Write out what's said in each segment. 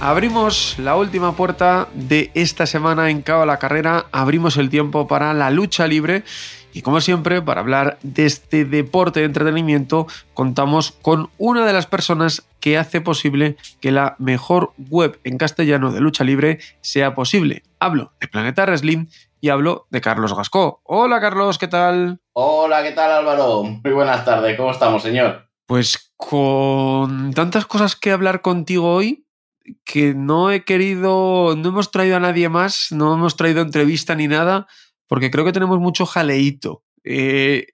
Abrimos la última puerta de esta semana en Cabo la Carrera, abrimos el tiempo para la lucha libre y como siempre, para hablar de este deporte de entretenimiento, contamos con una de las personas que hace posible que la mejor web en castellano de lucha libre sea posible. Hablo de Planeta Wrestling y hablo de Carlos Gascó. Hola Carlos, ¿qué tal? Hola, ¿qué tal Álvaro? Muy buenas tardes, ¿cómo estamos, señor? Pues con tantas cosas que hablar contigo hoy, que no he querido, no hemos traído a nadie más, no hemos traído entrevista ni nada, porque creo que tenemos mucho jaleíto. Eh,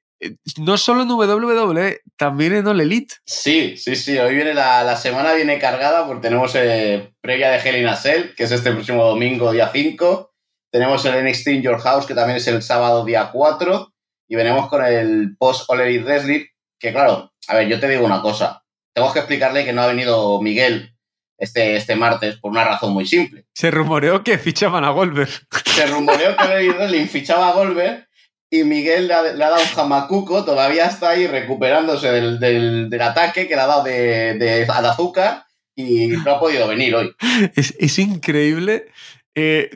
no solo en WWE, también en All Elite. Sí, sí, sí. Hoy viene la, la semana viene cargada porque tenemos eh, previa de Hell in a Cell, que es este próximo domingo, día 5. Tenemos el NXT in Your House, que también es el sábado, día 4. Y venimos con el post All Elite que claro, a ver, yo te digo una cosa. Tengo que explicarle que no ha venido Miguel este, este martes por una razón muy simple. Se rumoreó que fichaban a Goldberg. Se rumoreó que Lady Wrestling fichaba a Goldberg y Miguel le ha, le ha, dado un jamacuco, todavía está ahí recuperándose del, del, del ataque que le ha dado de, de, al azúcar y no ha podido venir hoy. Es, es increíble. Eh,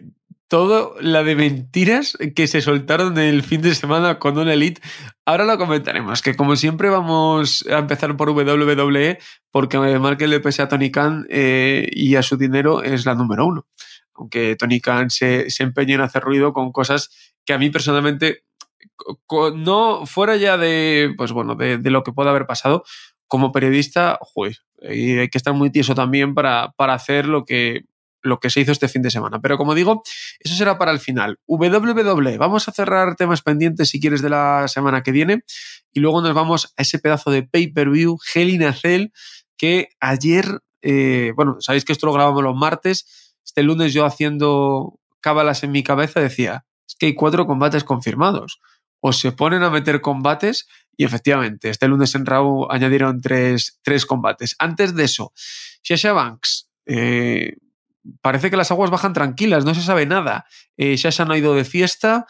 todo la de mentiras que se soltaron el fin de semana con una Elite. Ahora lo comentaremos, que como siempre vamos a empezar por WWE, porque Markel le pese a Tony Khan eh, y a su dinero es la número uno. Aunque Tony Khan se, se empeñe en hacer ruido con cosas que a mí personalmente, no fuera ya de, pues bueno, de, lo que pueda haber pasado, como periodista, joder, hay que estar muy tieso también para, para hacer lo que lo que se hizo este fin de semana. Pero como digo, eso será para el final. WWE, vamos a cerrar temas pendientes si quieres de la semana que viene y luego nos vamos a ese pedazo de pay-per-view, Hell in a Cell, que ayer, eh, bueno, sabéis que esto lo grabamos los martes, este lunes yo haciendo cábalas en mi cabeza decía, es que hay cuatro combates confirmados. O se ponen a meter combates y efectivamente, este lunes en Raw añadieron tres, tres combates. Antes de eso, Sasha Banks, eh, parece que las aguas bajan tranquilas, no se sabe nada. Eh, Sasha no ha ido de fiesta,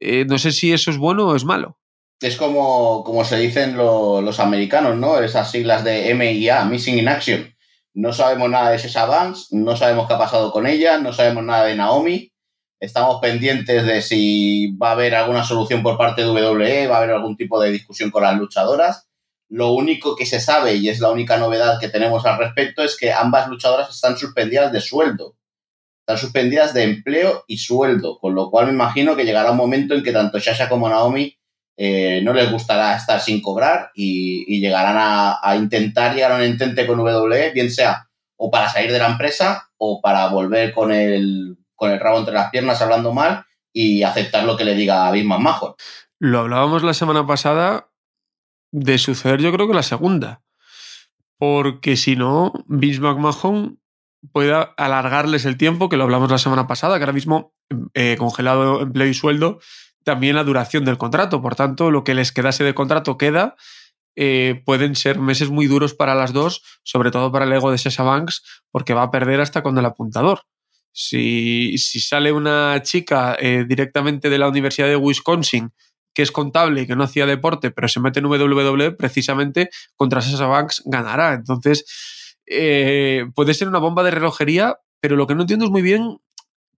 eh, no sé si eso es bueno o es malo. Es como, como se dicen lo, los americanos, ¿no? Esas siglas de MIA, Missing in Action. No sabemos nada de Sasha Banks, no sabemos qué ha pasado con ella, no sabemos nada de Naomi. Estamos pendientes de si va a haber alguna solución por parte de WWE, va a haber algún tipo de discusión con las luchadoras. Lo único que se sabe, y es la única novedad que tenemos al respecto, es que ambas luchadoras están suspendidas de sueldo. Están suspendidas de empleo y sueldo, con lo cual me imagino que llegará un momento en que tanto Sasha como Naomi eh, no les gustará estar sin cobrar y, llegarán a, intentar llegar a un entente con WWE, bien sea o para salir de la empresa o para volver con el, con el rabo entre las piernas hablando mal y aceptar lo que le diga a McMahon. Lo hablábamos la semana pasada de suceder yo creo que la segunda. Porque si no, Vince McMahon puede alargarles el tiempo, que lo hablamos la semana pasada, que ahora mismo eh, congelado empleo y sueldo, también la duración del contrato. Por tanto, lo que les quedase de contrato queda. Eh, pueden ser meses muy duros para las dos, sobre todo para el ego de Sasha Banks, porque va a perder hasta con el apuntador. Si, si sale una chica eh, directamente de la Universidad de Wisconsin que es contable y que no hacía deporte, pero se mete en WWE, precisamente contra Sasha Banks ganará. Entonces, eh, puede ser una bomba de relojería, pero lo que no entiendo es muy bien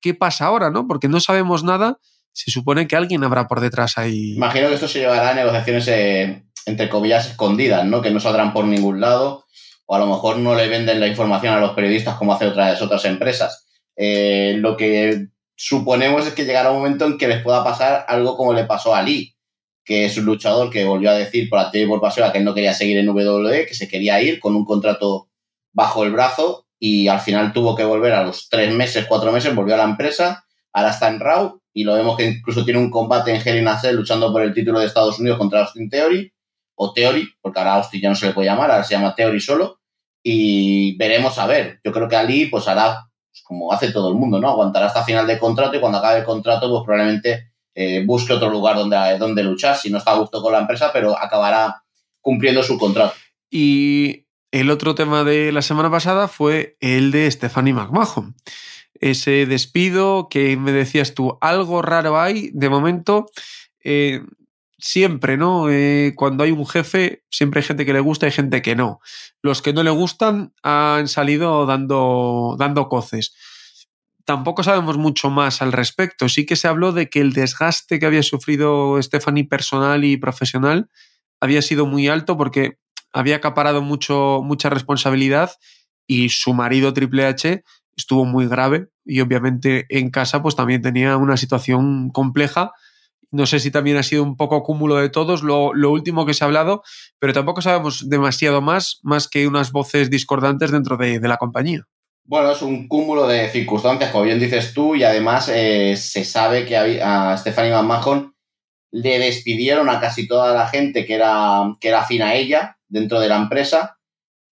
qué pasa ahora, ¿no? Porque no sabemos nada. Se supone que alguien habrá por detrás ahí. Imagino que esto se llevará a negociaciones, eh, entre comillas, escondidas, ¿no? Que no saldrán por ningún lado. O a lo mejor no le venden la información a los periodistas como hacen otras, otras empresas. Eh, lo que suponemos es que llegará un momento en que les pueda pasar algo como le pasó a Lee, que es un luchador que volvió a decir por activa y por pasiva que él no quería seguir en WWE, que se quería ir con un contrato bajo el brazo y al final tuvo que volver a los tres meses, cuatro meses, volvió a la empresa, ahora está en Raw y lo vemos que incluso tiene un combate en Hell in a Cell luchando por el título de Estados Unidos contra Austin Theory, o Theory, porque ahora Austin ya no se le puede llamar, ahora se llama Theory solo, y veremos a ver. Yo creo que Ali pues hará pues como hace todo el mundo, ¿no? Aguantará hasta final de contrato y cuando acabe el contrato, pues probablemente eh, busque otro lugar donde, donde luchar, si no está a gusto con la empresa, pero acabará cumpliendo su contrato. Y el otro tema de la semana pasada fue el de Stephanie McMahon. Ese despido que me decías tú, algo raro hay de momento. Eh, siempre, ¿no? Eh, cuando hay un jefe, siempre hay gente que le gusta y gente que no. Los que no le gustan han salido dando, dando coces. Tampoco sabemos mucho más al respecto. Sí que se habló de que el desgaste que había sufrido Stephanie personal y profesional había sido muy alto porque había acaparado mucho, mucha responsabilidad y su marido Triple H estuvo muy grave y obviamente en casa pues también tenía una situación compleja no sé si también ha sido un poco cúmulo de todos lo, último que se ha hablado, pero tampoco sabemos demasiado más, más que unas voces discordantes dentro de, la compañía. Bueno, es un cúmulo de circunstancias, como bien dices tú, y además eh, se sabe que a Stephanie McMahon le despidieron a casi toda la gente que era, que era afín a ella dentro de la empresa.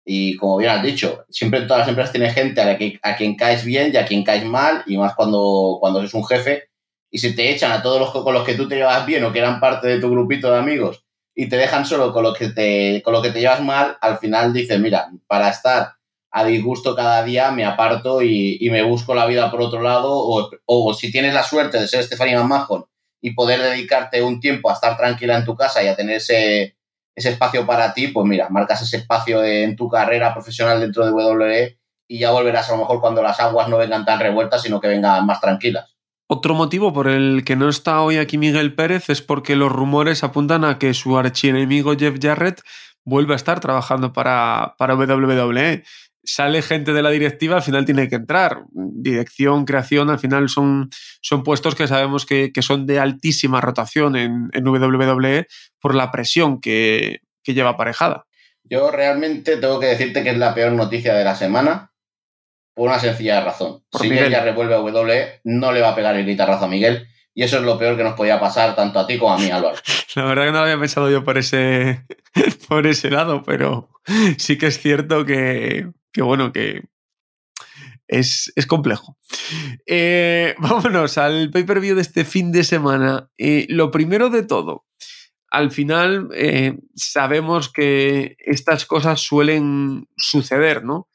Y como bien has dicho, siempre en todas las empresas tiene gente a, a quien caes bien y a quien caes mal, y más cuando, cuando eres un jefe y si te echan a todos los con los que tú te llevas bien o que eran parte de tu grupito de amigos y te dejan solo con lo que te, con lo que te llevas mal, al final dices, mira, para estar a disgusto cada día me aparto y, me busco la vida por otro lado o, o, si tienes la suerte de ser Stephanie McMahon y poder dedicarte un tiempo a estar tranquila en tu casa y a tener ese, ese espacio para ti, pues mira, marcas ese espacio en tu carrera profesional dentro de WWE y ya volverás a lo mejor cuando las aguas no vengan tan revueltas, sino que vengan más tranquilas. Otro motivo por el que no está hoy aquí Miguel Pérez es porque los rumores apuntan a que su archienemigo Jeff Jarrett vuelve a estar trabajando para, para WWE. Sale gente de la directiva, al final tiene que entrar. Dirección, creación, al final son, son puestos que sabemos que, son de altísima rotación en, en, WWE por la presión que, que lleva aparejada. Yo realmente tengo que decirte que es la peor noticia de la semana por una sencilla razón. si ella revuelve a W, no le va a pegar el guitarrazo a Miguel. Y eso es lo peor que nos podía pasar tanto a ti como a mí, Álvaro. La verdad que no lo había pensado yo por ese, por ese lado, pero sí que es cierto que, bueno, que es, complejo. Eh, vámonos al pay-per-view de este fin de semana. Eh, lo primero de todo, al final eh, sabemos que estas cosas suelen suceder, ¿no?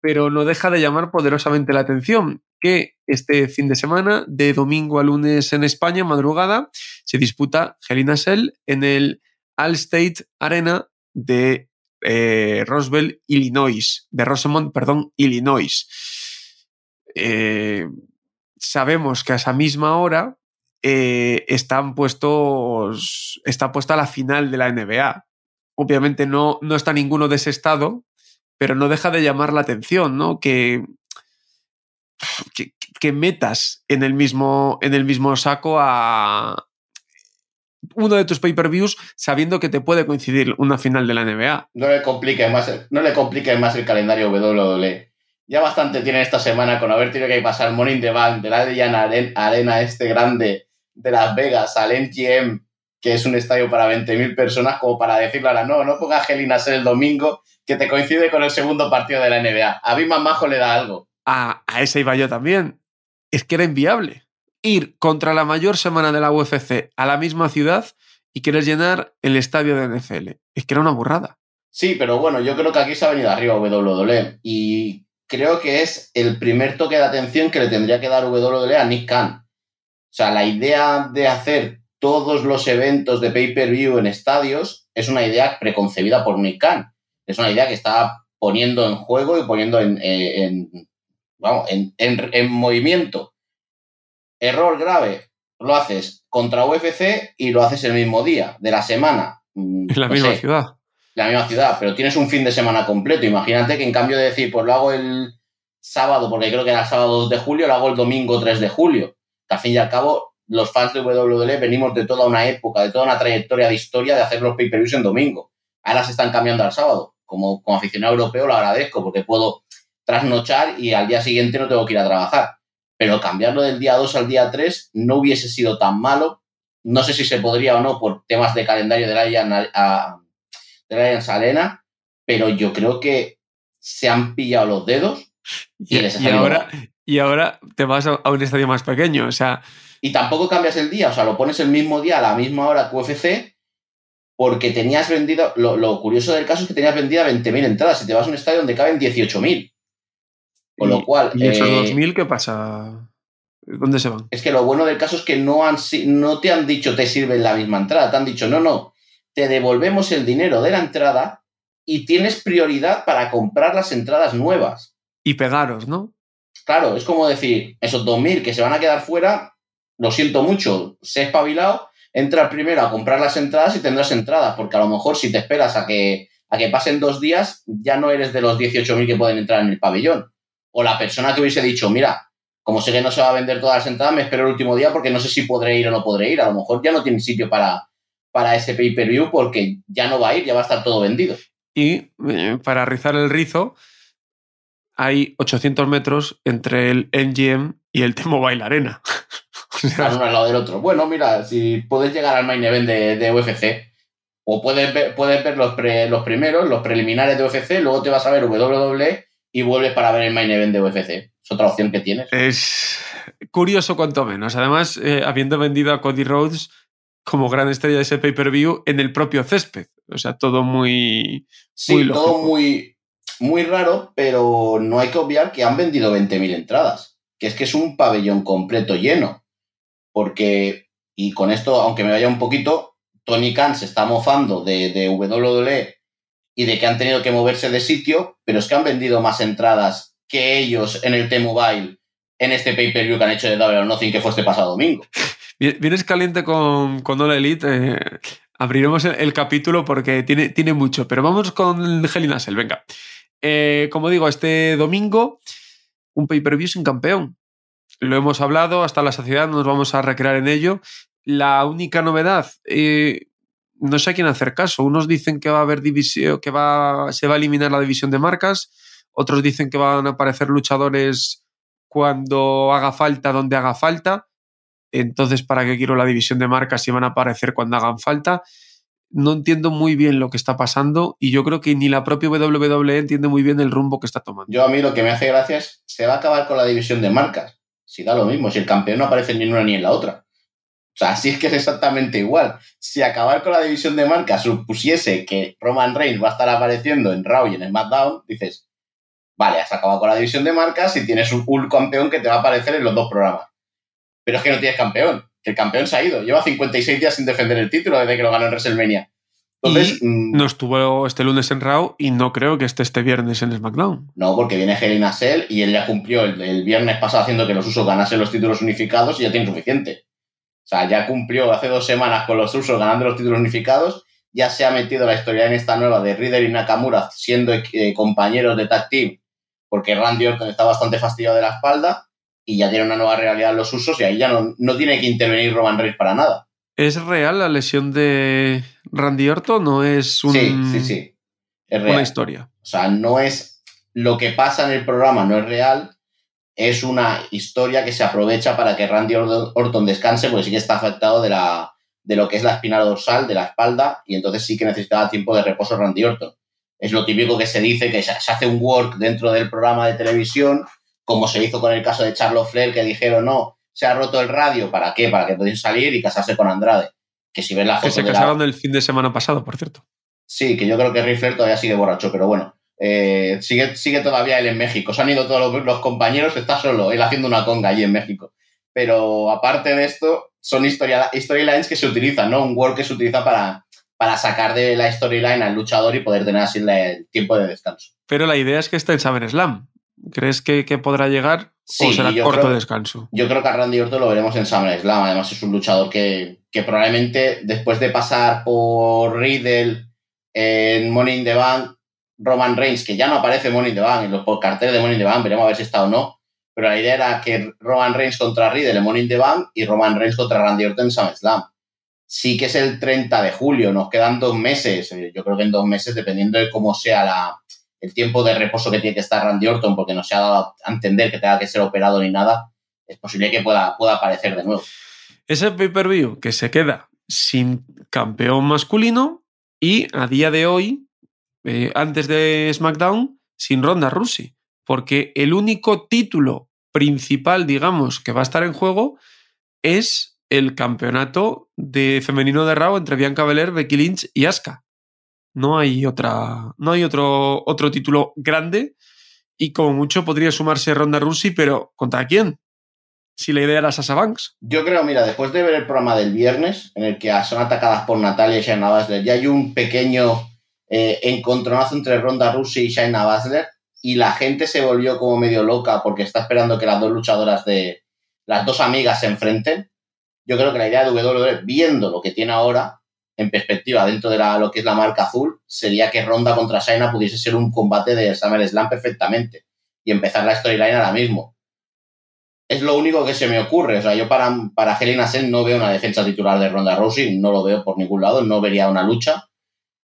pero no deja de llamar poderosamente la atención que este fin de semana, de domingo a lunes en España, madrugada, se disputa Helena Cell en el Allstate Arena de eh, Roswell, Illinois, de Rosemont, perdón, Illinois. Eh, sabemos que a esa misma hora eh, están puestos, está puesta la final de la NBA. Obviamente no, no está ninguno de ese estado, pero no deja de llamar la atención, ¿no? Que, que, metas en el, mismo, en el mismo saco a uno de tus pay-per-views sabiendo que te puede coincidir una final de la NBA. No le compliques más, no le más el calendario WWE. Ya bastante tiene esta semana con haber tenido que pasar Morning the Bank de la Arena este grande de Las Vegas al MGM, que es un estadio para 20.000 personas, como para decirle ahora, no, no pongas Gelina ser el domingo que te coincide con el segundo partido de la NBA. A mí Majo le da algo. A, ese iba yo también. Es que era inviable. Ir contra la mayor semana de la UFC a la misma ciudad y quieres llenar el estadio de NFL. Es que era una burrada. Sí, pero bueno, yo creo que aquí se ha venido arriba WWE y creo que es el primer toque de atención que le tendría que dar WWE a Nick Khan. O sea, la idea de hacer todos los eventos de pay-per-view en estadios es una idea preconcebida por Nick Khan es una idea que está poniendo en juego y poniendo en, en, movimiento. Error grave, lo haces contra UFC y lo haces el mismo día de la semana. Mm, en la misma ciudad. En la misma ciudad, pero tienes un fin de semana completo. Imagínate que en cambio de decir, pues lo hago el sábado, porque creo que era el sábado 2 de julio, lo hago el domingo 3 de julio. Que al fin y al cabo, los fans de WWE venimos de toda una época, de toda una trayectoria de historia de hacer los pay-per-views en domingo. Ahora se están cambiando al sábado como, aficionado europeo lo agradezco porque puedo trasnochar y al día siguiente no tengo que ir a trabajar. Pero cambiarlo del día 2 al día 3 no hubiese sido tan malo. No sé si se podría o no por temas de calendario de la Allianz Arena, pero yo creo que se han pillado los dedos y, ahora, y ahora te vas a, un estadio más pequeño. O sea. Y tampoco cambias el día, o sea, lo pones el mismo día a la misma hora que UFC, porque tenías vendido. Lo, curioso del caso es que tenías vendido 20.000 entradas y te vas a un estadio donde caben 18.000. Con lo cual. ¿Y esos 2.000 eh, qué pasa? ¿Dónde se van? Es que lo bueno del caso es que no, han, no te han dicho te sirve la misma entrada, te han dicho no, no, te devolvemos el dinero de la entrada y tienes prioridad para comprar las entradas nuevas. Y pegaros, ¿no? Claro, es como decir, esos 2.000 que se van a quedar fuera, lo siento mucho, sé espabilado, entra primero a comprar las entradas y tendrás entradas, porque a lo mejor si te esperas a que, a que pasen dos días, ya no eres de los 18.000 que pueden entrar en el pabellón. O la persona que hubiese dicho, mira, como sé que no se va a vender todas las entradas, me espero el último día porque no sé si podré ir o no podré ir. A lo mejor ya no tiene sitio para, para ese pay-per-view porque ya no va a ir, ya va a estar todo vendido. Y eh, para rizar el rizo, hay 800 metros entre el MGM y el T-Mobile Arena. Están uno al lado del otro. Bueno, mira, si puedes llegar al main event de, UFC, o puedes ver, puedes ver los, los primeros, los preliminares de UFC, luego te vas a ver WWE y vuelves para ver el main event de UFC. Es otra opción que tienes. Es curioso cuanto menos. Además, eh, habiendo vendido a Cody Rhodes como gran estrella de ese pay-per-view en el propio césped. O sea, todo muy... Sí, todo muy, muy raro, pero no hay que obviar que han vendido 20.000 entradas, que es que es un pabellón completo lleno, porque, y con esto, aunque me vaya un poquito, Tony Khan se está mofando de, de WWE y de que han tenido que moverse de sitio, pero es que han vendido más entradas que ellos en el T-Mobile en este pay-per-view que han hecho de Double or Nothing que fue este pasado domingo. Vienes caliente con, con All Elite. Eh, abriremos el, capítulo porque tiene, tiene mucho, pero vamos con Hell Nassel, venga. Eh, como digo, este domingo, un pay-per-view sin campeón. Lo hemos hablado hasta la saciedad, no nos vamos a recrear en ello. La única novedad, eh, no sé a quién hacer caso. Unos dicen que va a haber división, que va, se va a eliminar la división de marcas, otros dicen que van a aparecer luchadores cuando haga falta, donde haga falta. Entonces, ¿para qué quiero la división de marcas si van a aparecer cuando hagan falta? no entiendo muy bien lo que está pasando y yo creo que ni la propia WWE entiende muy bien el rumbo que está tomando. Yo a mí lo que me hace gracia es, se va a acabar con la división de marcas. Si da lo mismo, si el campeón no aparece ni en una ni en la otra. O sea, así es que es exactamente igual. Si acabar con la división de marcas supusiese que Roman Reigns va a estar apareciendo en Raw y en SmackDown, dices, vale, has acabado con la división de marcas y tienes un, un campeón que te va a aparecer en los dos programas. Pero es que no tienes campeón el campeón se ha ido. Lleva 56 días sin defender el título desde que lo ganó en WrestleMania. Entonces, mm, no estuvo este lunes en Raw y no creo que esté este viernes en SmackDown. No, porque viene Helen Cell y él ya cumplió el, viernes pasado haciendo que los usos ganasen los títulos unificados y ya tiene suficiente. O sea, ya cumplió hace dos semanas con los usos ganando los títulos unificados. Ya se ha metido la historia en esta nueva de Riddle y Nakamura siendo eh, compañeros de tag team porque Randy Orton está bastante fastidiado de la espalda y ya tiene una nueva realidad los usos y ahí ya no, no tiene que intervenir Roman Reigns para nada. ¿Es real la lesión de Randy Orton? ¿No es un, sí, sí, sí. Es real. una historia? O sea, no es lo que pasa en el programa, no es real. Es una historia que se aprovecha para que Randy Orton descanse, porque sí que está afectado de, la, de lo que es la espina dorsal, de la espalda, y entonces sí que necesitaba tiempo de reposo Randy Orton. Es lo típico que se dice, que se hace un work dentro del programa de televisión como se hizo con el caso de Charles Flair, que dijeron, no, se ha roto el radio, ¿para qué? Para que pudiese salir y casarse con Andrade. Que si ves la foto. Que se casaron el fin de semana pasado, por cierto. Sí, que yo creo que Ric Flair todavía sigue borracho, pero bueno. Eh, sigue, sigue todavía él en México. Se han ido todos los, compañeros, está solo, él haciendo una conga allí en México. Pero aparte de esto, son storylines que se utilizan, ¿no? Un work que se utiliza para, para sacar de la storyline al luchador y poder tener así el tiempo de descanso. Pero la idea es que está en Saber Slam. ¿Crees que, podrá llegar o será corto descanso? Yo creo que a Randy Orton lo veremos en SummerSlam. Además, es un luchador que, probablemente después de pasar por Riddle en Money in the Bank, Roman Reigns, que ya no aparece Money in the Bank en los carteles de Money in the veremos a ver si está o no. Pero la idea era que Roman Reigns contra Riddle en Money in the Bank y Roman Reigns contra Randy Orton en SummerSlam. Sí que es el 30 de julio, nos quedan dos meses. Eh, yo creo que en dos meses, dependiendo de cómo sea la, el tiempo de reposo que tiene que estar Randy Orton porque no se ha dado a entender que tenga que ser operado ni nada, es posible que pueda, pueda aparecer de nuevo. Ese pay-per-view que se queda sin campeón masculino y a día de hoy, eh, antes de SmackDown, sin Ronda Rousey, porque el único título principal, digamos, que va a estar en juego es el campeonato de femenino de Raw entre Bianca Belair, Becky Lynch y Asuka. No hay otra, no hay otro, otro título grande y como mucho podría sumarse Ronda Rousey, pero ¿contra quién? Si la idea era Sasha Banks. Yo creo, mira, después de ver el programa del viernes, en el que son atacadas por Natalia y Shayna ya hay un pequeño eh, encontronazo entre Ronda Rousey y Shayna Baszler, y la gente se volvió como medio loca porque está esperando que las dos luchadoras de las dos amigas se enfrenten. Yo creo que la idea de WWE, viendo lo que tiene ahora, en perspectiva dentro de lo que es la marca azul, sería que Ronda contra Shayna pudiese ser un combate de SummerSlam perfectamente y empezar la storyline ahora mismo. Es lo único que se me ocurre. O sea, yo para, para Helen no veo una defensa titular de Ronda Rousey, no lo veo por ningún lado, no vería una lucha.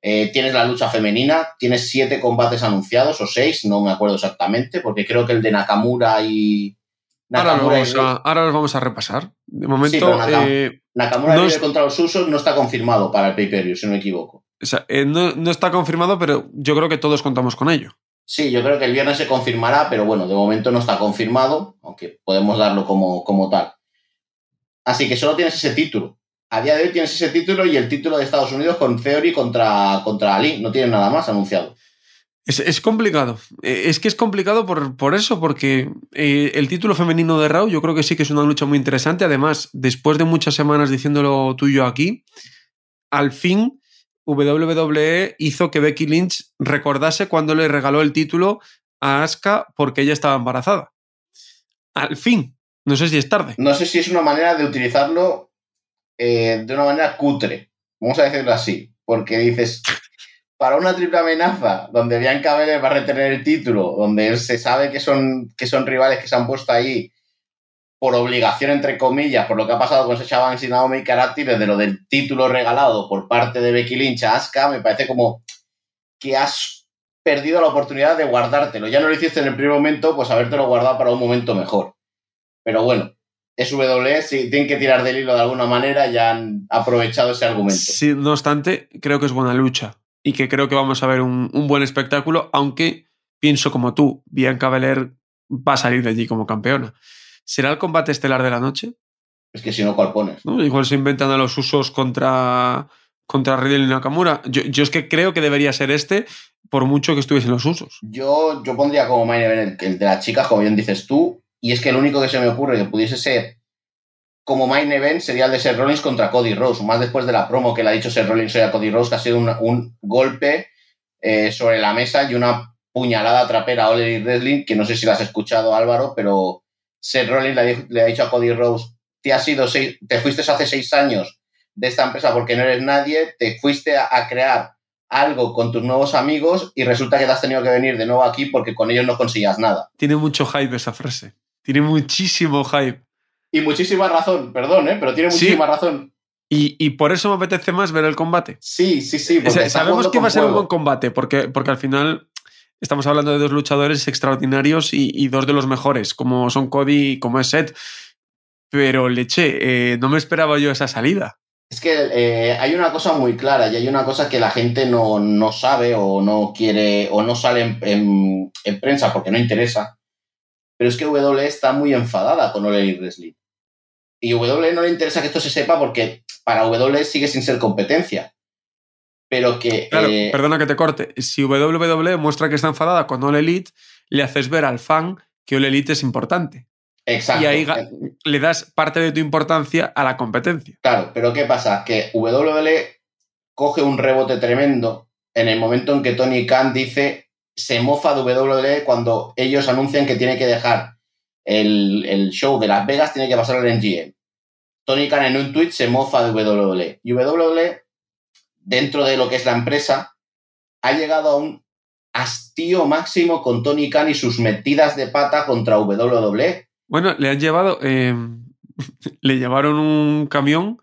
Eh, tienes la lucha femenina, tienes siete combates anunciados o seis, no me acuerdo exactamente, porque creo que el de Nakamura y. Nakamura ahora, los vamos a repasar. De momento. Nakamura eh, contra los usos no está confirmado para el pay-per-view, si no me equivoco. O sea, eh, no, está confirmado, pero yo creo que todos contamos con ello. Sí, yo creo que el viernes se confirmará, pero bueno, de momento no está confirmado, aunque podemos darlo como, como tal. Así que solo tienes ese título a día de hoy tienes ese título y el título de Estados Unidos con Theory contra, contra Ali. No tienen nada más anunciado. Es, complicado. Eh, es que es complicado por, eso, porque eh, el título femenino de Raw yo creo que sí que es una lucha muy interesante. Además, después de muchas semanas diciéndolo tuyo aquí, al fin WWE hizo que Becky Lynch recordase cuando le regaló el título a Asuka porque ella estaba embarazada. Al fin. No sé si es tarde. No sé si es una manera de utilizarlo eh, de una manera cutre, vamos a decirlo así, porque dices, para una triple amenaza donde Bianca Belair va a retener el título, donde se sabe que son, que son rivales que se han puesto ahí por obligación, entre comillas, por lo que ha pasado con Sasha Banks y Naomi Karate, desde lo del título regalado por parte de Becky Lynch a Asuka, me parece como que has perdido la oportunidad de guardártelo. Ya no lo hiciste en el primer momento, pues habértelo guardado para un momento mejor. Pero bueno, SW, si tienen que tirar del hilo de alguna manera, ya han aprovechado ese argumento. Sí, no obstante, creo que es buena lucha y que creo que vamos a ver un, buen espectáculo, aunque pienso como tú, Bianca Belair va a salir de allí como campeona. ¿Será el combate estelar de la noche? Es que si no, ¿cuál pones? Igual se inventan a los usos contra, contra Riddle y Nakamura. Yo, yo, es que creo que debería ser este, por mucho que estuviesen los usos. Yo, yo pondría como main event el de las chicas, como bien dices tú, y es que el único que se me ocurre que pudiese ser como main event sería el de Seth Rollins contra Cody Rose, más después de la promo que le ha dicho Seth Rollins a Cody Rose, que ha sido un, golpe eh, sobre la mesa y una puñalada trapera a All Wrestling, que no sé si la has escuchado Álvaro, pero Seth Rollins le, ha dicho a Cody Rose, te, has sido te fuiste hace seis años de esta empresa porque no eres nadie, te fuiste a, a crear algo con tus nuevos amigos y resulta que te has tenido que venir de nuevo aquí porque con ellos no conseguías nada. Tiene mucho hype esa frase. Tiene muchísimo hype. Y muchísima razón, perdón, ¿eh? pero tiene muchísima razón. Y, por eso me apetece más ver el combate. Sí, sí, sí. sabemos que va a ser un buen combate, porque, porque al final estamos hablando de dos luchadores extraordinarios y, dos de los mejores, como son Cody y como es Seth. Pero leche, eh, no me esperaba yo esa salida. Es que eh, hay una cosa muy clara y hay una cosa que la gente no, sabe o no quiere o no sale en, en prensa porque no interesa pero es que W está muy enfadada con Ole Wrestling. Y W no le interesa que esto se sepa porque para W sigue sin ser competencia. Pero que. Claro, eh, perdona que te corte. Si WWE muestra que está enfadada con Ole Elite, le haces ver al fan que Ole Elite es importante. Exacto. Y ahí le das parte de tu importancia a la competencia. Claro, pero ¿qué pasa? Que WWE coge un rebote tremendo en el momento en que Tony Khan dice se mofa de WWE cuando ellos anuncian que tiene que dejar el, show de Las Vegas, tiene que pasar al NGM. Tony Khan en un tweet se mofa de WWE. Y WWE, dentro de lo que es la empresa, ha llegado a un hastío máximo con Tony Khan y sus metidas de pata contra WWE. Bueno, le han llevado, eh, le llevaron un camión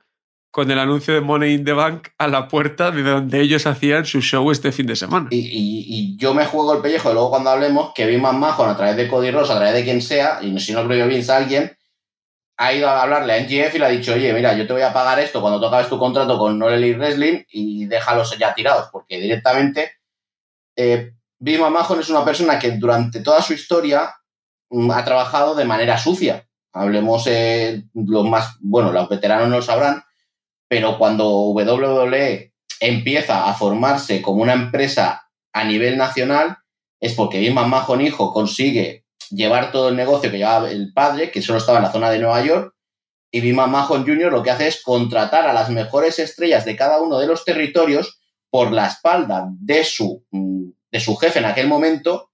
con el anuncio de Money in the Bank a la puerta de donde ellos hacían su show este fin de semana. Y, yo me juego el pellejo, luego cuando hablemos, que vi más Majon a través de Cody Ross, a través de quien sea, y si no creo que a alguien, ha ido a hablarle a NGF y le ha dicho, oye, mira, yo te voy a pagar esto cuando tú tu contrato con Norelli Wrestling y déjalos ya tirados, porque directamente eh, Bima Mahon es una persona que durante toda su historia mm, ha trabajado de manera sucia. Hablemos eh, los más, bueno, los veteranos no lo sabrán, pero cuando WWE empieza a formarse como una empresa a nivel nacional, es porque Vince McMahon hijo consigue llevar todo el negocio que llevaba el padre, que solo estaba en la zona de Nueva York, y Vince McMahon Jr. lo que hace es contratar a las mejores estrellas de cada uno de los territorios por la espalda de su, mm, de su jefe en aquel momento,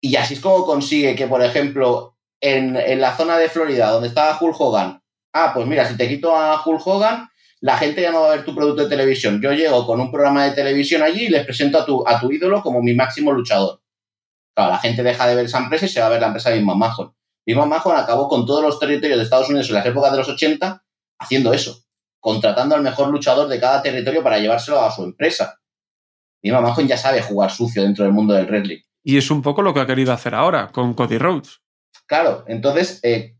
y así es como consigue que, por ejemplo, en, en la zona de Florida, donde estaba Hulk Hogan, ah, pues mira, si te quito a Hulk Hogan, la gente ya no va a ver tu producto de televisión. Yo llego con un programa de televisión allí y les presento a tu, a tu ídolo como mi máximo luchador. Claro, la gente deja de ver esa empresa y se va a ver la empresa de Big Mahon. Big Mahon acabó con todos los territorios de Estados Unidos en las épocas de los 80 haciendo eso, contratando al mejor luchador de cada territorio para llevárselo a su empresa. Big Mahon ya sabe jugar sucio dentro del mundo del wrestling. Y es un poco lo que ha querido hacer ahora con Cody Rhodes. Claro, entonces, eh,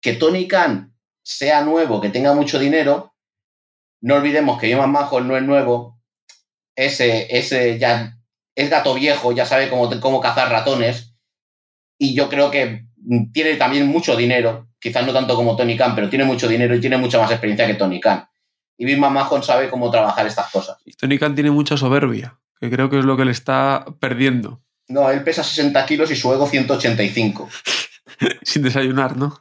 que Tony Khan sea nuevo, que tenga mucho dinero, no olvidemos que Iman Majo no es nuevo, ese, ese ya es gato viejo, ya sabe cómo, cómo cazar ratones, y yo creo que tiene también mucho dinero, quizás no tanto como Tony Khan, pero tiene mucho dinero y tiene mucha más experiencia que Tony Khan. Y Vince McMahon sabe cómo trabajar estas cosas. Y Tony Khan tiene mucha soberbia, que creo que es lo que le está perdiendo. No, él pesa 60 kilos y su ego 185. Sin desayunar, ¿no?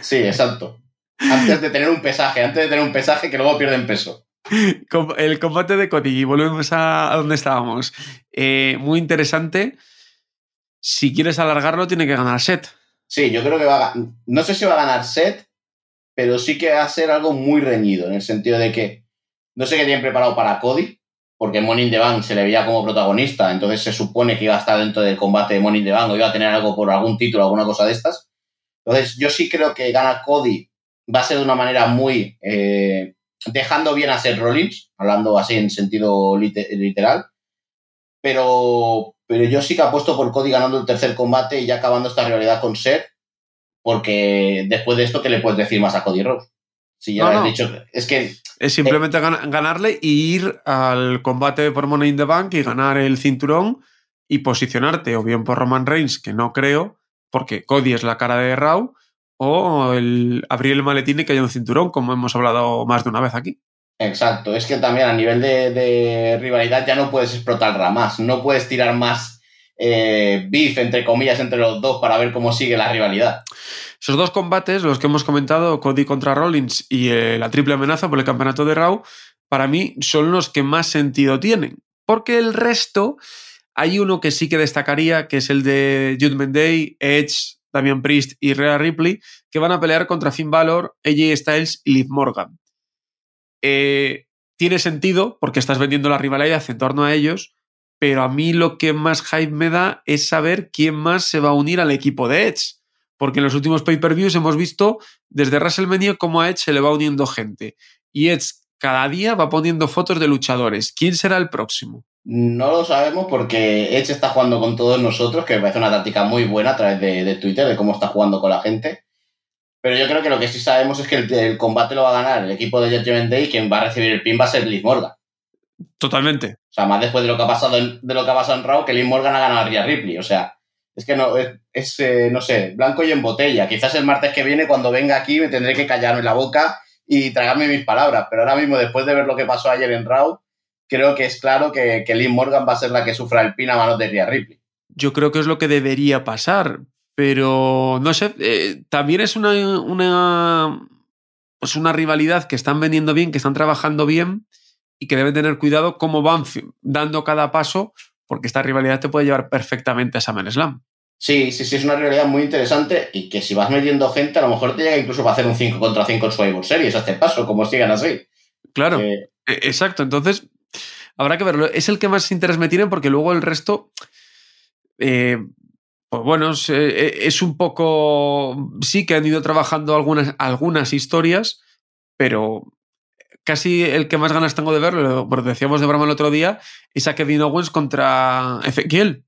Sí, exacto. Antes de tener un pesaje, antes de tener un pesaje que luego pierden peso. El combate de Cody, volvemos a, donde estábamos. Eh, muy interesante. Si quieres alargarlo, tiene que ganar set. Sí, yo creo que va a No sé si va a ganar set, pero sí que va a ser algo muy reñido, en el sentido de que no sé qué tienen preparado para Cody, porque Money in the Bank se le veía como protagonista, entonces se supone que iba a estar dentro del combate de Money in the Bank o iba a tener algo por algún título, alguna cosa de estas. Entonces, yo sí creo que gana Cody va a ser de una manera muy. Eh, dejando bien a Seth Rollins, hablando así en sentido literal. Pero, pero yo sí que apuesto por Cody ganando el tercer combate y ya acabando esta rivalidad con Seth, porque después de esto, ¿qué le puedes decir más a Cody Rhodes? Si ya lo has dicho, es que. Es simplemente ganarle y ir al combate por Money in the Bank y ganar el cinturón y posicionarte, o bien por Roman Reigns, que no creo, porque Cody es la cara de Raw, o el abrir el maletín y que haya un cinturón, como hemos hablado más de una vez aquí. Exacto, es que también a nivel de, rivalidad ya no puedes explotar más, no puedes tirar más eh, beef, entre comillas, entre los dos para ver cómo sigue la rivalidad. Esos dos combates, los que hemos comentado, Cody contra Rollins y eh, la triple amenaza por el campeonato de Raw, para mí son los que más sentido tienen. Porque el resto, hay uno que sí que destacaría, que es el de Judgment Day, Edge, Damian Priest y Rhea Ripley, que van a pelear contra Finn Balor, AJ Styles y Liv Morgan. Eh, tiene sentido porque estás vendiendo la rivalidad en torno a ellos, pero a mí lo que más hype me da es saber quién más se va a unir al equipo de Edge. Porque en los últimos pay-per-views hemos visto desde WrestleMania cómo a Edge se le va uniendo gente. Y Edge cada día va poniendo fotos de luchadores. ¿Quién será el próximo? No lo sabemos porque Edge está jugando con todos nosotros, que me parece una táctica muy buena a través de, Twitter, de cómo está jugando con la gente. Pero yo creo que lo que sí sabemos es que el, combate lo va a ganar el equipo de Judgment Day y quien va a recibir el pin va a ser Liz Morgan. Totalmente. O sea, más después de lo que ha pasado en, de lo que ha pasado en Raw, que Liz Morgan ha ganado a Rhea Ripley. O sea, es que no, es, eh, no sé, blanco y en botella. Quizás el martes que viene, cuando venga aquí, me tendré que callarme la boca y tragarme mis palabras. Pero ahora mismo, después de ver lo que pasó ayer en Raw, creo que es claro que, que Liv Morgan va a ser la que sufra el pin a manos de Rhea Ripley. Yo creo que es lo que debería pasar, pero no sé, eh, también es una, una, pues una rivalidad que están vendiendo bien, que están trabajando bien y que deben tener cuidado cómo van dando cada paso, porque esta rivalidad te puede llevar perfectamente a SummerSlam. Sí, sí, sí, es una rivalidad muy interesante y que si vas metiendo gente, a lo mejor te llega incluso para hacer un 5 contra 5 en Survivor Series a este paso, como sigan así. Claro, eh, e, exacto. Entonces, habrá que verlo. Es el que más interés me tiene porque luego el resto, eh, pues bueno, eh, es, un poco, sí que han ido trabajando algunas, algunas historias, pero casi el que más ganas tengo de verlo, porque decíamos de broma el otro día, es a Kevin Owens contra Ezequiel.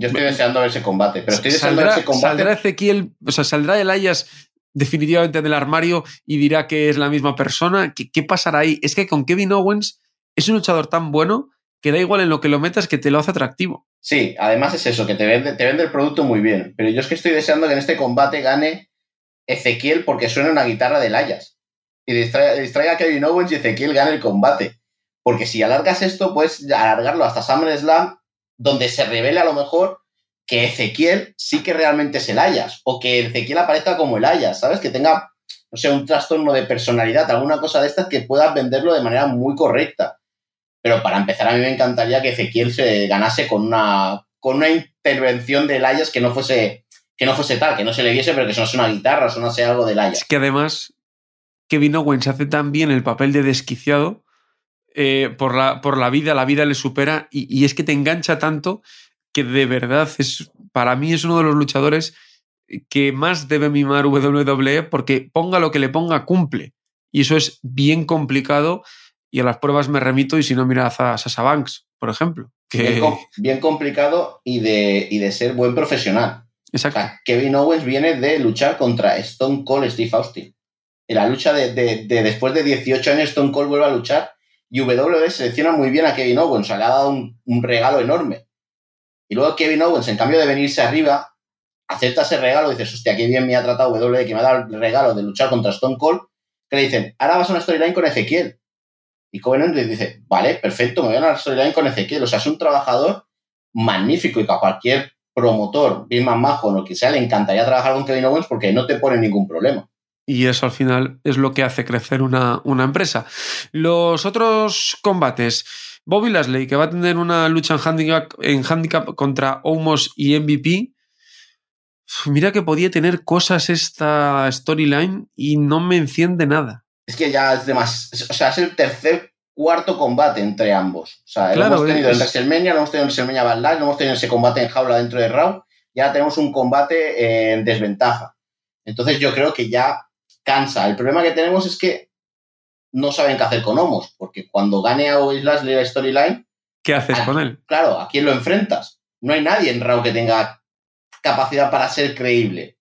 Yo estoy deseando ver ese combate, pero estoy deseando saldrá, ese combate. Saldrá Ezequiel, o sea, saldrá Elias definitivamente del armario y dirá que es la misma persona. ¿Qué, ¿Qué, pasará ahí? Es que con Kevin Owens es un luchador tan bueno que da igual en lo que lo metas que te lo hace atractivo. Sí, además es eso, que te vende, te vende el producto muy bien. Pero yo es que estoy deseando que en este combate gane Ezequiel porque suena una guitarra de Layas. Y distraiga, a Kevin Owens y Ezequiel gane el combate. Porque si alargas esto, puedes alargarlo hasta SummerSlam, donde se revele a lo mejor que Ezequiel sí que realmente es el Ayas. O que Ezequiel aparezca como el Ayas, ¿sabes? Que tenga, no sé, un trastorno de personalidad, alguna cosa de estas que puedas venderlo de manera muy correcta. Pero para empezar, a mí me encantaría que Ezequiel se ganase con una, con una intervención de Ayas que no fuese que no fuese tal, que no se le viese, pero que sonase una guitarra, sonase algo del Ayas. Es que además, Kevin Owens hace tan bien el papel de desquiciado eh, por, la, por, la, vida, la vida le supera y, y, es que te engancha tanto que de verdad es, para mí es uno de los luchadores que más debe mimar WWE porque ponga lo que le ponga, cumple. Y eso es bien complicado y a las pruebas me remito y si no, mira a Sasha Banks, por ejemplo. Que... Bien, bien, complicado y de, y de ser buen profesional. Exacto. Kevin Owens viene de luchar contra Stone Cold Steve Austin. En la lucha de, de, de, después de 18 años, Stone Cold vuelve a luchar y WWE selecciona muy bien a Kevin Owens. O sea, le ha dado un, regalo enorme. Y luego Kevin Owens, en cambio de venirse arriba, acepta ese regalo y dices, hostia, qué bien me ha tratado WWE, que me ha dado el regalo de luchar contra Stone Cold, que le dicen, ahora vas a una storyline con Ezequiel. Y Kevin Owens dice, vale, perfecto, me voy a una storyline con Ezequiel. O sea, es un trabajador magnífico y que a cualquier promotor, más majo o lo que sea, le encantaría trabajar con Kevin Owens porque no te pone ningún problema. Y eso al final es lo que hace crecer una, una empresa. Los otros combates. Bobby Lashley, que va a tener una lucha en handicap, en handicap contra Omos y MVP. Mira que podía tener cosas esta storyline y no me enciende nada. Es que ya es demasiado. O sea, es el tercer, cuarto combate entre ambos. O sea, claro, lo hemos tenido es... en WrestleMania, lo hemos tenido en WrestleMania Bad lo hemos tenido ese combate en jaula dentro de Raw. Ya tenemos un combate en desventaja. Entonces yo creo que ya cansa. El problema que tenemos es que no saben qué hacer con Homos, porque cuando gane a Lashley la storyline... ¿Qué haces a, con él? Claro, ¿a quién lo enfrentas? No hay nadie en Raw que tenga capacidad para ser creíble.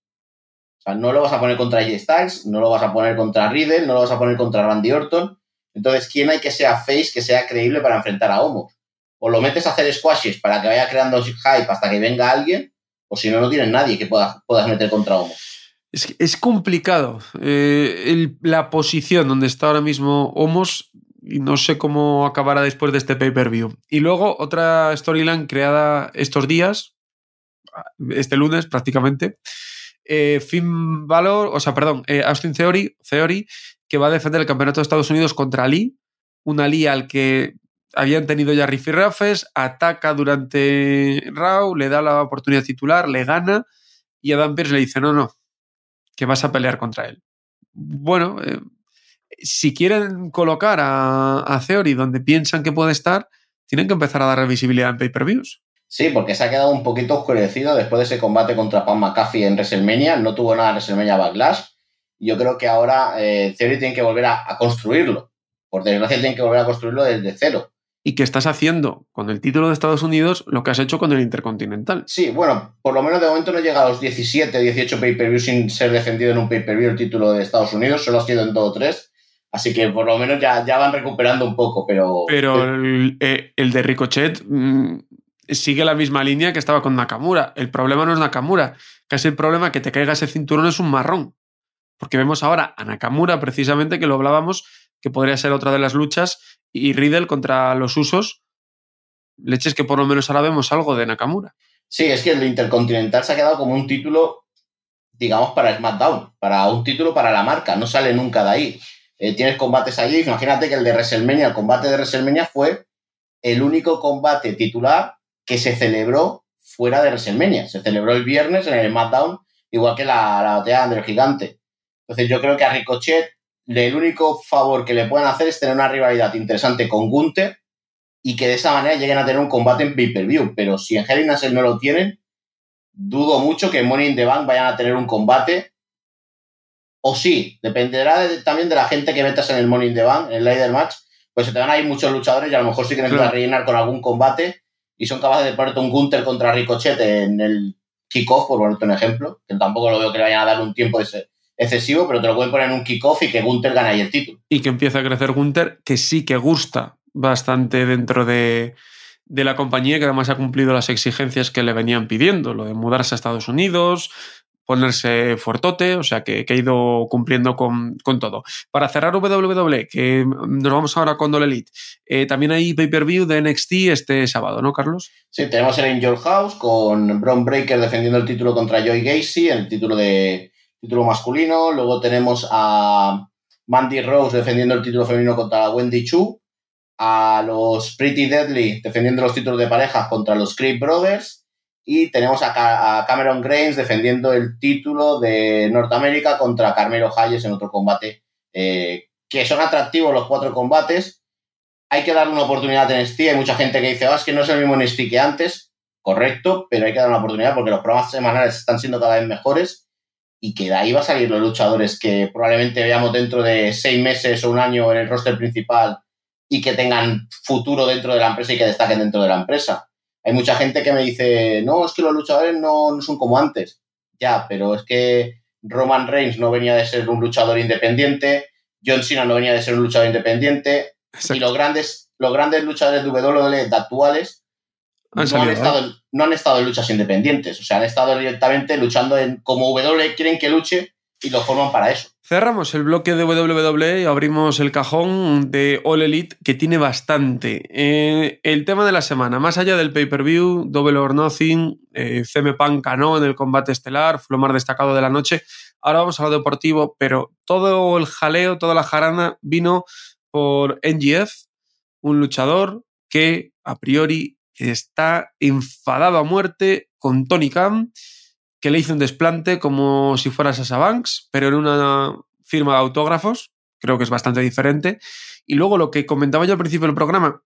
O sea, no lo vas a poner contra J Styles, no lo vas a poner contra Riddle, no lo vas a poner contra Randy Orton. Entonces, ¿quién hay que sea face, que sea creíble para enfrentar a Homos? O lo metes a hacer squashes para que vaya creando hype hasta que venga alguien, o si no, no tienes nadie que puedas, puedas meter contra Homos. Es, es complicado eh, la posición donde está ahora mismo Homos y no sé cómo acabará después de este pay-per-view. Y luego otra storyline creada estos días, este lunes prácticamente, eh, Finn Balor, o sea, perdón, eh, Austin Theory, que va a defender el campeonato de Estados Unidos contra Lee, una Lee al que habían tenido ya rifirrafes, ataca durante Raw, le da la oportunidad titular, le gana y Adam Pearce le dice, no, no, que vas a pelear contra él. Bueno, eh, si quieren colocar a, a, Theory donde piensan que puede estar, tienen que empezar a darle visibilidad en pay-per-views. Sí, porque se ha quedado un poquito oscurecido después de ese combate contra Pam McAfee en WrestleMania. No tuvo nada en WrestleMania Backlash. Yo creo que ahora eh, Theory tiene que volver a, a, construirlo. Por desgracia, tiene que volver a construirlo desde cero y que estás haciendo con el título de Estados Unidos lo que has hecho con el Intercontinental. Sí, bueno, por lo menos de momento no llega a los 17, 18 pay-per-view sin ser defendido en un pay-per-view el título de Estados Unidos, solo ha sido en todo tres. Así que por lo menos ya, ya van recuperando un poco, pero... Pero el, eh, el de Ricochet mmm, sigue la misma línea que estaba con Nakamura. El problema no es Nakamura, casi el problema que te caiga ese cinturón es un marrón. Porque vemos ahora a Nakamura, precisamente, que lo hablábamos, que podría ser otra de las luchas, y Riddle contra los usos, leches que por lo menos ahora vemos algo de Nakamura. Sí, es que el Intercontinental se ha quedado como un título, digamos, para SmackDown, para un título para la marca, no sale nunca de ahí. Eh, tienes combates allí, imagínate que el de WrestleMania, el combate de WrestleMania fue el único combate titular que se celebró fuera de WrestleMania. Se celebró el viernes en el SmackDown, igual que la, la batalla del gigante. Entonces yo creo que a Ricochet el único favor que le pueden hacer es tener una rivalidad interesante con Gunther y que de esa manera lleguen a tener un combate en pay-per-view. Pero si en Hell in a Cell no lo tienen, dudo mucho que en Money in the Bank vayan a tener un combate. O sí, dependerá de, también de la gente que metas en el Money in the Bank, en el Leader Match. Pues se te van a ir muchos luchadores y a lo mejor sí que necesitas rellenar con algún combate y son capaces de ponerte un Gunther contra Ricochet en el kickoff, por ponerte un ejemplo, que tampoco lo veo que le vayan a dar un tiempo de ser excesivo, pero te lo pueden poner en un kickoff y que Gunther gane ahí el título. Y que empiece a crecer Gunther, que sí que gusta bastante dentro de, de la compañía que además ha cumplido las exigencias que le venían pidiendo, lo de mudarse a Estados Unidos, ponerse fuertote, o sea que, ha ido cumpliendo con, todo. Para cerrar WWE, que nos vamos ahora con Dole Elite, eh, también hay pay-per-view de NXT este sábado, ¿no, Carlos? Sí, tenemos el Angel House con Braun Breaker defendiendo el título contra Joy Gacy, el título de título masculino. Luego tenemos a Mandy Rose defendiendo el título femenino contra Wendy Chu. A los Pretty Deadly defendiendo los títulos de parejas contra los Creep Brothers y tenemos a, Cameron Grains defendiendo el título de Norteamérica contra Carmelo Hayes en otro combate. Eh, que son atractivos los cuatro combates. Hay que darle una oportunidad en NXT. Hay mucha gente que dice, ah, es que no es el mismo NXT que antes. Correcto, pero hay que dar una oportunidad porque los programas semanales están siendo cada vez mejores y que de ahí va a salir los luchadores que probablemente veamos dentro de seis meses o un año en el roster principal y que tengan futuro dentro de la empresa y que destaquen dentro de la empresa. Hay mucha gente que me dice, no, es que los luchadores no, son como antes. Ya, pero es que Roman Reigns no venía de ser un luchador independiente, John Cena no venía de ser un luchador independiente, y los grandes, los grandes luchadores de WWE actuales no, han estado, no, han estado, en luchas independientes, o sea, han estado directamente luchando en como WWE quieren que luche y lo forman para eso. Cerramos el bloque de WWE y abrimos el cajón de All Elite, que tiene bastante. Eh, el tema de la semana, más allá del pay-per-view, Double or Nothing, eh, CM Punk ganó en el combate estelar, fue lo más destacado de la noche. Ahora vamos a lo deportivo, pero todo el jaleo, toda la jarana vino por NGF, un luchador que a priori está enfadado a muerte con Tony Khan que le hizo un desplante como si fuera Sasa Banks, pero en una firma de autógrafos, creo que es bastante diferente. Y luego lo que comentaba yo al principio del programa,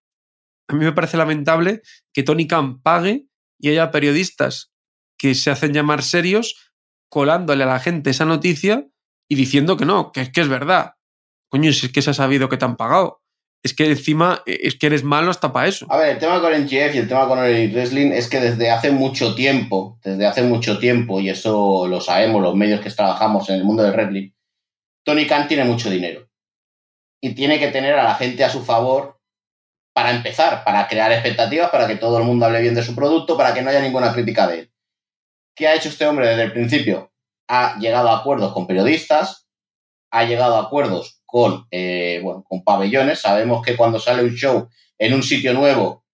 a mí me parece lamentable que Tony Khan pague y haya periodistas que se hacen llamar serios colándole a la gente esa noticia y diciendo que no, que, que es verdad. Coño, si es que se ha sabido que te han pagado es que encima eh, es que eres malo hasta para eso. A ver, el tema con el GF y el tema con el wrestling es que desde hace mucho tiempo, desde hace mucho tiempo, y eso lo sabemos los medios que trabajamos en el mundo del wrestling, Tony Khan tiene mucho dinero. Y tiene que tener a la gente a su favor para empezar, para crear expectativas, para que todo el mundo hable bien de su producto, para que no haya ninguna crítica de él. ¿Qué ha hecho este hombre desde el principio? Ha llegado a acuerdos con periodistas, ha llegado a acuerdos con, eh, bueno, con pabellones. Sabemos que cuando sale un show en un sitio nuevo,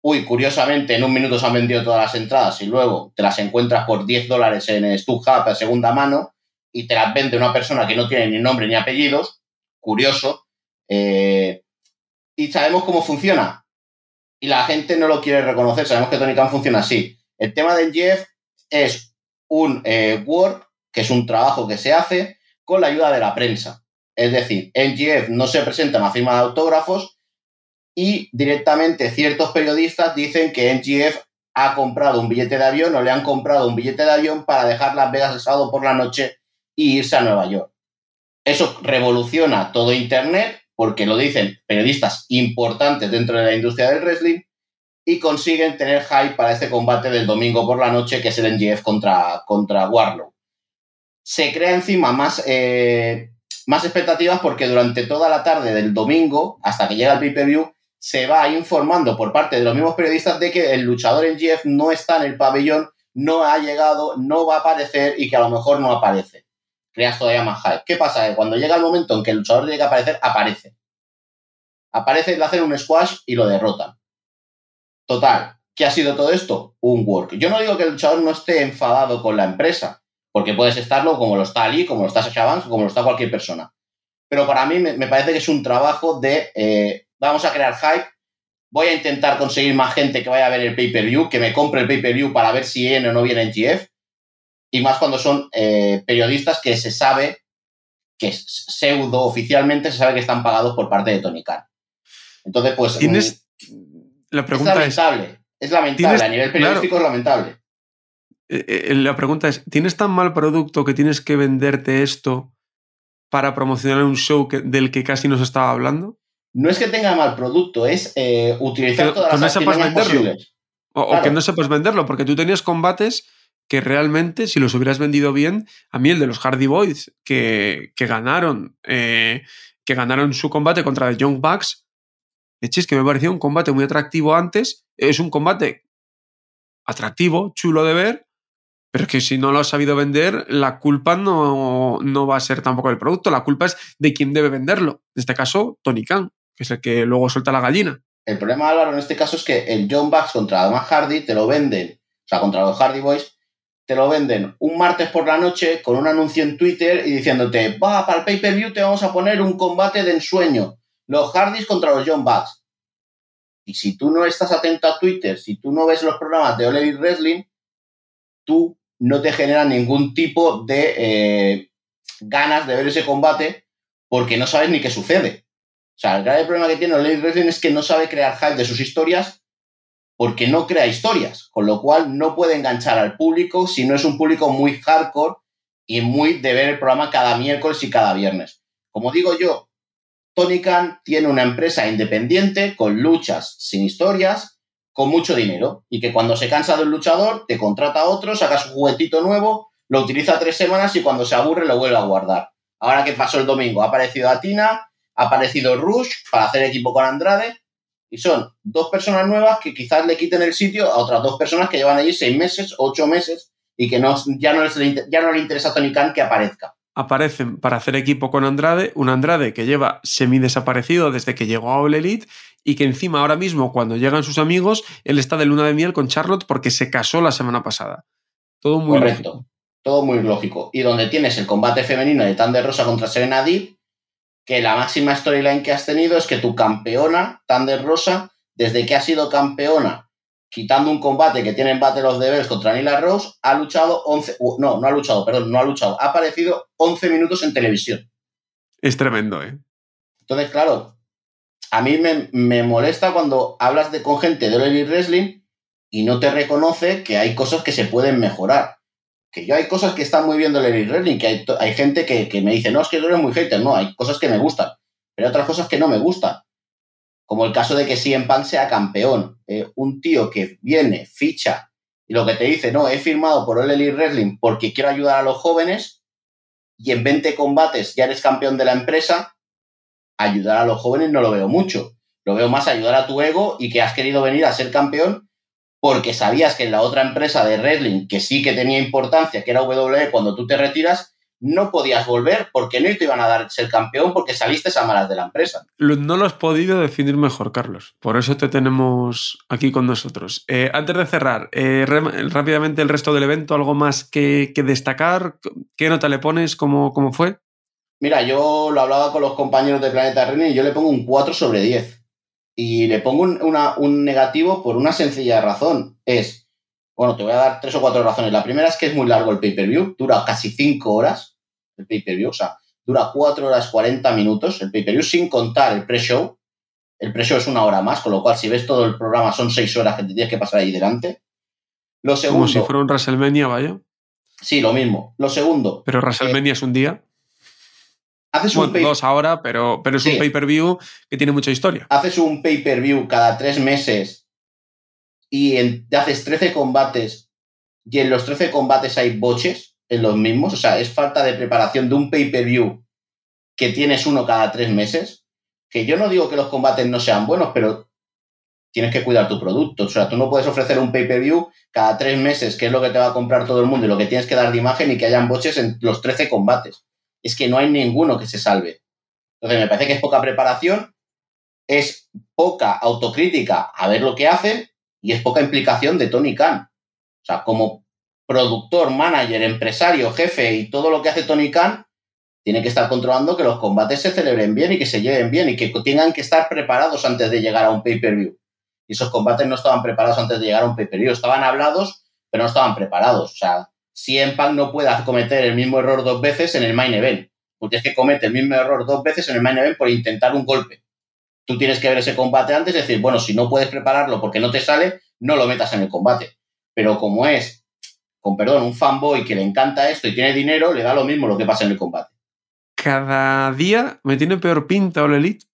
uy, curiosamente en un minuto se han vendido todas las entradas y luego te las encuentras por 10 dólares en StubHub a segunda mano y te las vende una persona que no tiene ni nombre ni apellidos. Curioso. Eh, y sabemos cómo funciona. Y la gente no lo quiere reconocer. Sabemos que Tony Khan funciona así. El tema del Jeff es un eh, work, que es un trabajo que se hace con la ayuda de la prensa. Es decir, NGF no se presenta en la firma de autógrafos y directamente ciertos periodistas dicen que NGF ha comprado un billete de avión o le han comprado un billete de avión para dejar Las Vegas el sábado por la noche e irse a Nueva York. Eso revoluciona todo Internet porque lo dicen periodistas importantes dentro de la industria del wrestling y consiguen tener hype para este combate del domingo por la noche que es el NGF contra, contra Warlow. Se crea encima más eh, más expectativas porque durante toda la tarde del domingo, hasta que llega el pay-per-view, se va informando por parte de los mismos periodistas de que el luchador en GF no está en el pabellón, no ha llegado, no va a aparecer y que a lo mejor no aparece. Creas todavía más hype. ¿Qué pasa? Que cuando llega el momento en que el luchador tiene que aparecer, aparece. Aparece, le hacen un squash y lo derrotan. Total, ¿qué ha sido todo esto? Un work. Yo no digo que el luchador no esté enfadado con la empresa, porque puedes estarlo como lo está Ali, como lo está Sasha Banks, como lo está cualquier persona. Pero para mí me, parece que es un trabajo de eh, vamos a crear hype, voy a intentar conseguir más gente que vaya a ver el pay-per-view, que me compre el pay-per-view para ver si viene o no viene en GF, y más cuando son eh, periodistas que se sabe que pseudo oficialmente se sabe que están pagados por parte de Tony Khan. Entonces, pues. ¿Tienes... La pregunta es lamentable. Es, lamentable. A nivel periodístico es lamentable. Eh, eh, la pregunta es, ¿tienes tan mal producto que tienes que venderte esto para promocionar un show del que casi nos estaba hablando? No es que tenga mal producto, es eh, utilizar todas las no venderlo. O, que no sepas venderlo, porque tú tenías combates que realmente, si los hubieras vendido bien, a mí el de los Hardy Boys, que, ganaron, que ganaron su combate contra The Young Bucks, es que me parecía un combate muy atractivo antes. Es un combate atractivo, chulo de ver, pero que si no lo has sabido vender, la culpa no, no va a ser tampoco del producto, la culpa es de quien debe venderlo. En este caso, Tony Khan, que es el que luego suelta la gallina. El problema, Álvaro, en este caso es que el John Bucks contra Adam Hardy te lo venden, o sea, contra los Hardy Boys, te lo venden un martes por la noche con un anuncio en Twitter y diciéndote, va, para el pay-per-view te vamos a poner un combate de ensueño, los Hardys contra los John Bucks. Y si tú no estás atento a Twitter, si tú no ves los programas de All Wrestling, tú no te genera ningún tipo de eh, ganas de ver ese combate porque no sabes ni qué sucede. O sea, el grave problema que tiene Elite Wrestling es que no sabe crear hype de sus historias porque no crea historias, con lo cual no puede enganchar al público si no es un público muy hardcore y muy de ver el programa cada miércoles y cada viernes. Como digo yo, Tony Khan tiene una empresa independiente con luchas sin historias, con mucho dinero, y que cuando se cansa del luchador, te contrata a otro, saca su juguetito nuevo, lo utiliza tres semanas y cuando se aburre lo vuelve a guardar. Ahora que pasó el domingo, ha aparecido Atina, ha aparecido Rush para hacer equipo con Andrade, y son dos personas nuevas que quizás le quiten el sitio a otras dos personas que llevan allí seis meses, ocho meses y que no, ya, no ya no le interesa a Tony Khan que aparezca. Aparecen para hacer equipo con Andrade, un Andrade que lleva semi desaparecido desde que llegó a All Elite y que encima ahora mismo cuando llegan sus amigos, él está de luna de miel con Charlotte porque se casó la semana pasada. Todo muy Correcto. Todo muy lógico. Y donde tienes el combate femenino de Thunder Rosa contra Serena Deep, que la máxima storyline que has tenido es que tu campeona, Thunder Rosa, desde que ha sido campeona, quitando un combate que tiene en Battle of the Bells contra Nila Rose, ha luchado 11, no, no ha luchado, perdón, no ha luchado, ha aparecido 11 minutos en televisión. Es tremendo, ¿eh? Entonces, claro, a mí me, molesta cuando hablas de, con gente de Elite Wrestling y no te reconoce que hay cosas que se pueden mejorar que yo hay cosas que están muy bien del Elite Wrestling, que hay, hay gente que, me dice, no, es que tú eres muy hater, no, hay cosas que me gustan, pero hay otras cosas que no me gustan. Como el caso de que CM Punk sea campeón. Eh, un tío que viene, ficha, y lo que te dice, no, he firmado por el Elite Wrestling porque quiero ayudar a los jóvenes, y en 20 combates ya eres campeón de la empresa, ayudar a los jóvenes no lo veo mucho. Lo veo más ayudar a tu ego y que has querido venir a ser campeón porque sabías que en la otra empresa de wrestling, que sí que tenía importancia, que era WWE, cuando tú te retiras, no podías volver porque no te iban a dar ser campeón porque saliste a malas de la empresa. No lo has podido definir mejor, Carlos. Por eso te tenemos aquí con nosotros. Eh, antes de cerrar, eh, rápidamente el resto del evento, ¿algo más que, destacar? ¿Qué nota le pones? ¿Cómo, ¿Cómo, fue? Mira, yo lo hablaba con los compañeros de Planeta René y yo le pongo un 4 sobre 10. Y le pongo un, negativo por una sencilla razón. Es, bueno, te voy a dar tres o cuatro razones. La primera es que es muy largo el pay-per-view, dura casi cinco horas el pay-per-view, o sea, dura cuatro horas 40 minutos el pay-per-view sin contar el pre-show. El pre-show es una hora más, con lo cual si ves todo el programa son seis horas que te tienes que pasar ahí delante. Lo segundo, Como si fuera un WrestleMania, vaya. Sí, lo mismo. Lo segundo. Pero WrestleMania es un día. Haces un dos ahora, pero, pero es un pay-per-view que tiene mucha historia. Haces un pay-per-view cada tres meses y te haces 13 combates y en los 13 combates hay boches en los mismos. O sea, es falta de preparación de un pay-per-view que tienes uno cada tres meses. Que yo no digo que los combates no sean buenos, pero tienes que cuidar tu producto. O sea, tú no puedes ofrecer un pay-per-view cada tres meses, que es lo que te va a comprar todo el mundo y lo que tienes que dar de imagen y que hayan boches en los 13 combates es que no hay ninguno que se salve. Entonces, me parece que es poca preparación, es poca autocrítica a ver lo que hacen y es poca implicación de Tony Khan. O sea, como productor, manager, empresario, jefe y todo lo que hace Tony Khan, tiene que estar controlando que los combates se celebren bien y que se lleven bien y que tengan que estar preparados antes de llegar a un pay-per-view. Y esos combates no estaban preparados antes de llegar a un pay-per-view. Estaban hablados, pero no estaban preparados. O sea, en Punk no puede cometer el mismo error dos veces en el main event. Porque es que comete el mismo error dos veces en el main event por intentar un golpe. Tú tienes que ver ese combate antes y decir, bueno, si no puedes prepararlo porque no te sale, no lo metas en el combate. Pero como es, con perdón, un fanboy que le encanta esto y tiene dinero, le da lo mismo lo que pasa en el combate. Cada día me tiene peor pinta All Elite,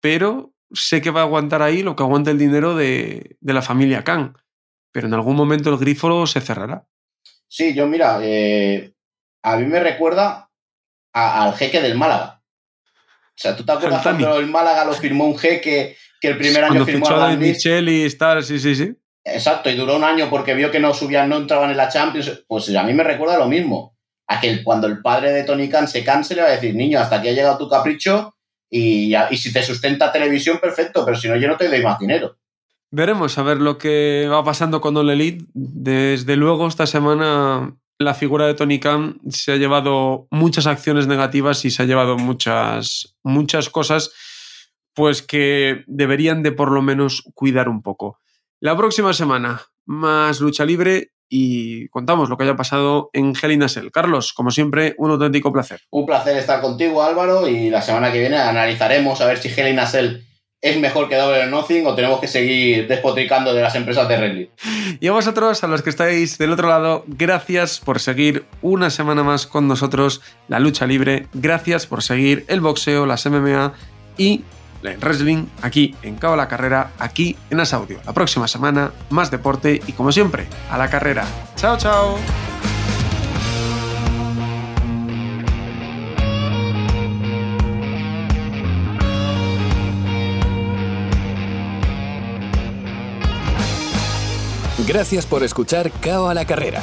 pero sé que va a aguantar ahí lo que aguanta el dinero de, de la familia Khan. Pero en algún momento el grifo se cerrará. Sí, yo mira, eh, a mí me recuerda al jeque del Málaga. O sea, ¿tú te acuerdas cuando el Málaga lo firmó un jeque que el primer año Cuando firmó a. Michel y tal, sí, sí, sí. Exacto, y duró un año porque vio que no subían, no entraban en la Champions. Pues a mí me recuerda lo mismo. A que cuando el padre de Tony Khan se canse, va a decir, niño, hasta aquí ha llegado tu capricho y si te sustenta televisión, perfecto, pero si no, yo no te doy más dinero. Veremos a ver lo que va pasando con All Elite. Desde luego, esta semana la figura de Tony Khan se ha llevado muchas acciones negativas y se ha llevado muchas, muchas cosas pues que deberían de por lo menos cuidar un poco. La próxima semana, más lucha libre y contamos lo que haya pasado en Hell in a Cell. Carlos, como siempre, un auténtico placer. Un placer estar contigo, Álvaro, y la semana que viene analizaremos a ver si Hell in a Cell es mejor que Double or Nothing o tenemos que seguir despotricando de las empresas de wrestling. Y a vosotros, a los que estáis del otro lado, gracias por seguir una semana más con nosotros la lucha libre. Gracias por seguir el boxeo, las MMA y el wrestling aquí en Cabo la Carrera, aquí en As Audio. La próxima semana, más deporte y como siempre, a la carrera. Chao, chao. Gracias por escuchar Cao a la Carrera,